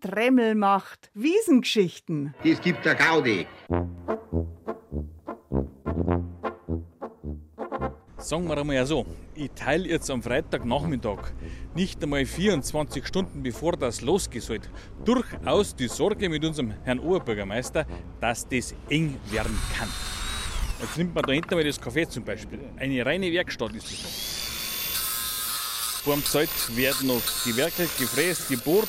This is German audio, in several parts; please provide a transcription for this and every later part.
Tremmel macht. Wiesengeschichten. Es gibt der Gaudi. Sagen wir einmal so, ich teile jetzt am Freitagnachmittag, nicht einmal 24 Stunden bevor das losgehen soll, durchaus die Sorge mit unserem Herrn Oberbürgermeister, dass das eng werden kann. Jetzt nimmt man da hinten mal das Café zum Beispiel. Eine reine Werkstatt ist das. Vor dem Zelt werden noch gewerkelt, gefräst, gebohrt.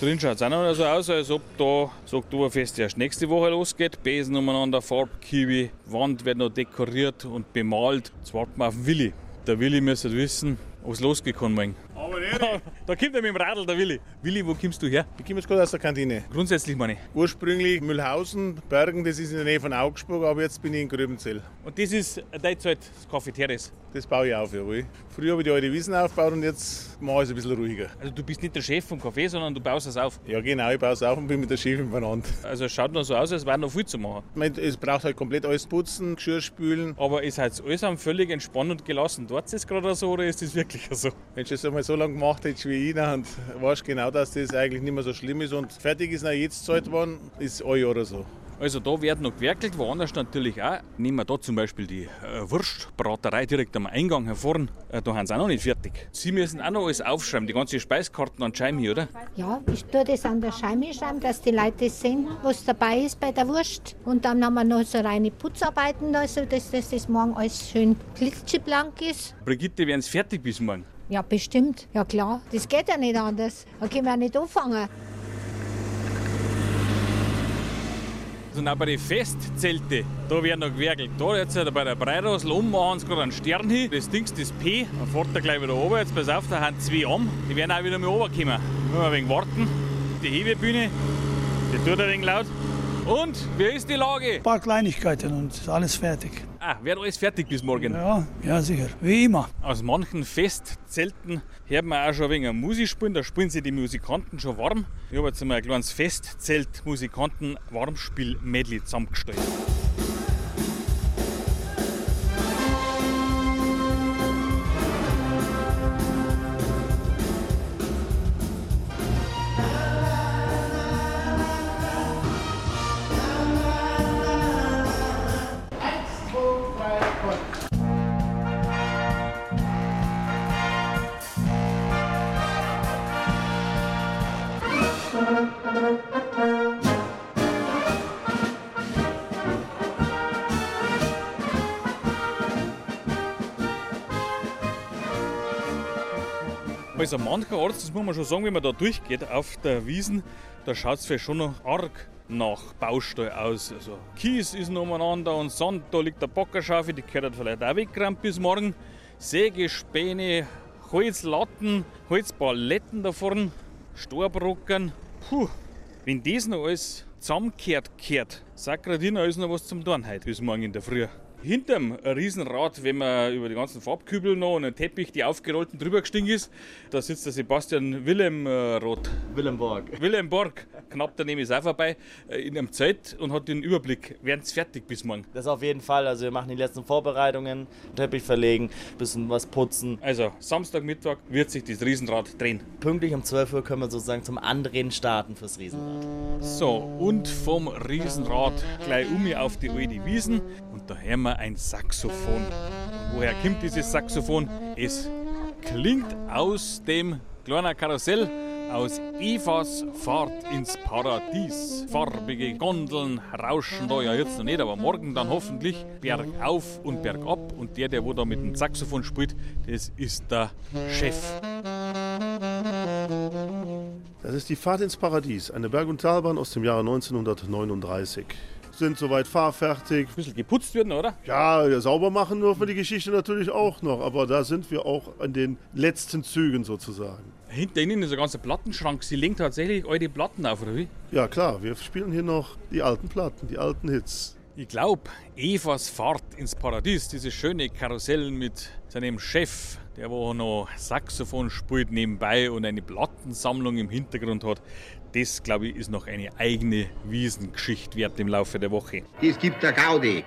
Drin schaut es auch noch so aus, als ob da, sagt der Oberfest, erst nächste Woche losgeht. Besen umeinander, Farbkiwi, Wand wird noch dekoriert und bemalt. Jetzt warten wir auf den Willi. Der Willi müsste wissen, ob es losgekommen morgen. Aber nicht. Da kommt er mit dem Radl, der Willi. Willi, wo kommst du her? Ich komme jetzt gerade aus der Kantine. Grundsätzlich meine ich. Ursprünglich Mühlhausen, Bergen, das ist in der Nähe von Augsburg, aber jetzt bin ich in Gröbenzell. Und das ist dein Zelt, das Cafeterias. Das baue ich auf, jawohl. Früher habe ich die alte Wiesen aufgebaut und jetzt mache ich es ein bisschen ruhiger. Also du bist nicht der Chef vom Café, sondern du baust es auf. Ja genau, ich baue es auf und bin mit der Chefin benannt. Also es schaut noch so aus, als wäre noch viel zu machen. Ich es braucht halt komplett alles putzen, Geschirr spülen. Aber ist halt alles am völlig entspannt und gelassen. Dort ist es gerade so oder ist das wirklich so? Wenn du es einmal so lange gemacht hättest wie ich, dann weißt genau, dass das eigentlich nicht mehr so schlimm ist. Und fertig ist noch jetzt Zeit geworden, ist ein Jahr oder so. Also da wird noch gewerkelt, woanders natürlich auch. Nehmen wir da zum Beispiel die äh, Wurstbraterei direkt am Eingang hervor. Äh, da haben sie auch noch nicht fertig. Sie müssen auch noch alles aufschreiben, die ganze Speiskarten an Scheibe, oder? Ja, ich tue das an der Scheibe schreiben, dass die Leute sehen, was dabei ist bei der Wurst. Und dann haben wir noch so reine Putzarbeiten, also dass, dass das morgen alles schön glitscheblank ist. Brigitte, werden sie fertig bis morgen? Ja, bestimmt. Ja klar, das geht ja nicht anders. Da können wir ja nicht anfangen. Und auch bei den Festzelte, da werden noch gewerkelt. Da jetzt bei der Breirosel um machen sie gerade einen Stern hin. Das Ding, das P, dann fährt er gleich wieder runter. Jetzt pass auf, da haben zwei an. Die werden auch wieder mal runterkommen. Wir ein wenig warten. Die Hebebühne, die tut ein wenig laut. Und, wie ist die Lage? Ein paar Kleinigkeiten und ist alles fertig. Ah, wird alles fertig bis morgen? Ja, ja sicher. Wie immer. Aus manchen Festzelten hört man auch schon ein wenig Musik spielen. Da spielen sie die Musikanten schon warm. Ich habe jetzt einmal ein kleines Festzelt-Musikanten-Warmspiel-Medley zusammengestellt. Also mancherorts, das muss man schon sagen, wenn man da durchgeht auf der Wiesen, da schaut es vielleicht schon noch arg nach Baustall aus. Also Kies ist umeinander und Sand, da liegt der Bockerschaufel, die gehört halt vielleicht auch weggerammt bis morgen. Sägespäne, Holzlatten, Holzpaletten da vorne, Storbrocken. Puh, wenn das noch alles zusammengekehrt kehrt, sagt gerade noch was zum Tun heute bis morgen in der Früh. Hinterm Riesenrad, wenn man über die ganzen Farbkübel noch und einen Teppich, die aufgerollten drüber gestiegen ist, da sitzt der Sebastian Willemroth. Willemborg. Willemborg, knapp daneben ist auch vorbei, äh, in einem Zelt und hat den Überblick. Werden es fertig bis morgen? Das auf jeden Fall. Also wir machen die letzten Vorbereitungen, Teppich verlegen, bisschen was putzen. Also Samstagmittag wird sich das Riesenrad drehen. Pünktlich um 12 Uhr können wir sozusagen zum Andrehen starten fürs Riesenrad. So, und vom Riesenrad gleich um auf die alte Wiesen und da hören wir ein Saxophon. Woher kommt dieses Saxophon? Es klingt aus dem kleinen Karussell aus Evas Fahrt ins Paradies. Farbige Gondeln rauschen da ja jetzt noch nicht, aber morgen dann hoffentlich bergauf und bergab. Und der, der wo da mit dem Saxophon spielt, das ist der Chef. Das ist die Fahrt ins Paradies, eine Berg- und Talbahn aus dem Jahre 1939. Sind soweit fahrfertig. Ein bisschen geputzt werden, oder? Ja, sauber machen nur für die Geschichte natürlich auch noch, aber da sind wir auch an den letzten Zügen sozusagen. Hinter Ihnen ist ein ganzer Plattenschrank. Sie legen tatsächlich alte Platten auf, oder wie? Ja klar, wir spielen hier noch die alten Platten, die alten Hits. Ich glaube, Evas Fahrt ins Paradies, dieses schöne Karussell mit seinem Chef, der wo noch Saxophon spielt nebenbei und eine Plattensammlung im Hintergrund hat, das glaube ich ist noch eine eigene Wiesengeschichte wert im Laufe der Woche. Es gibt der Gaudi.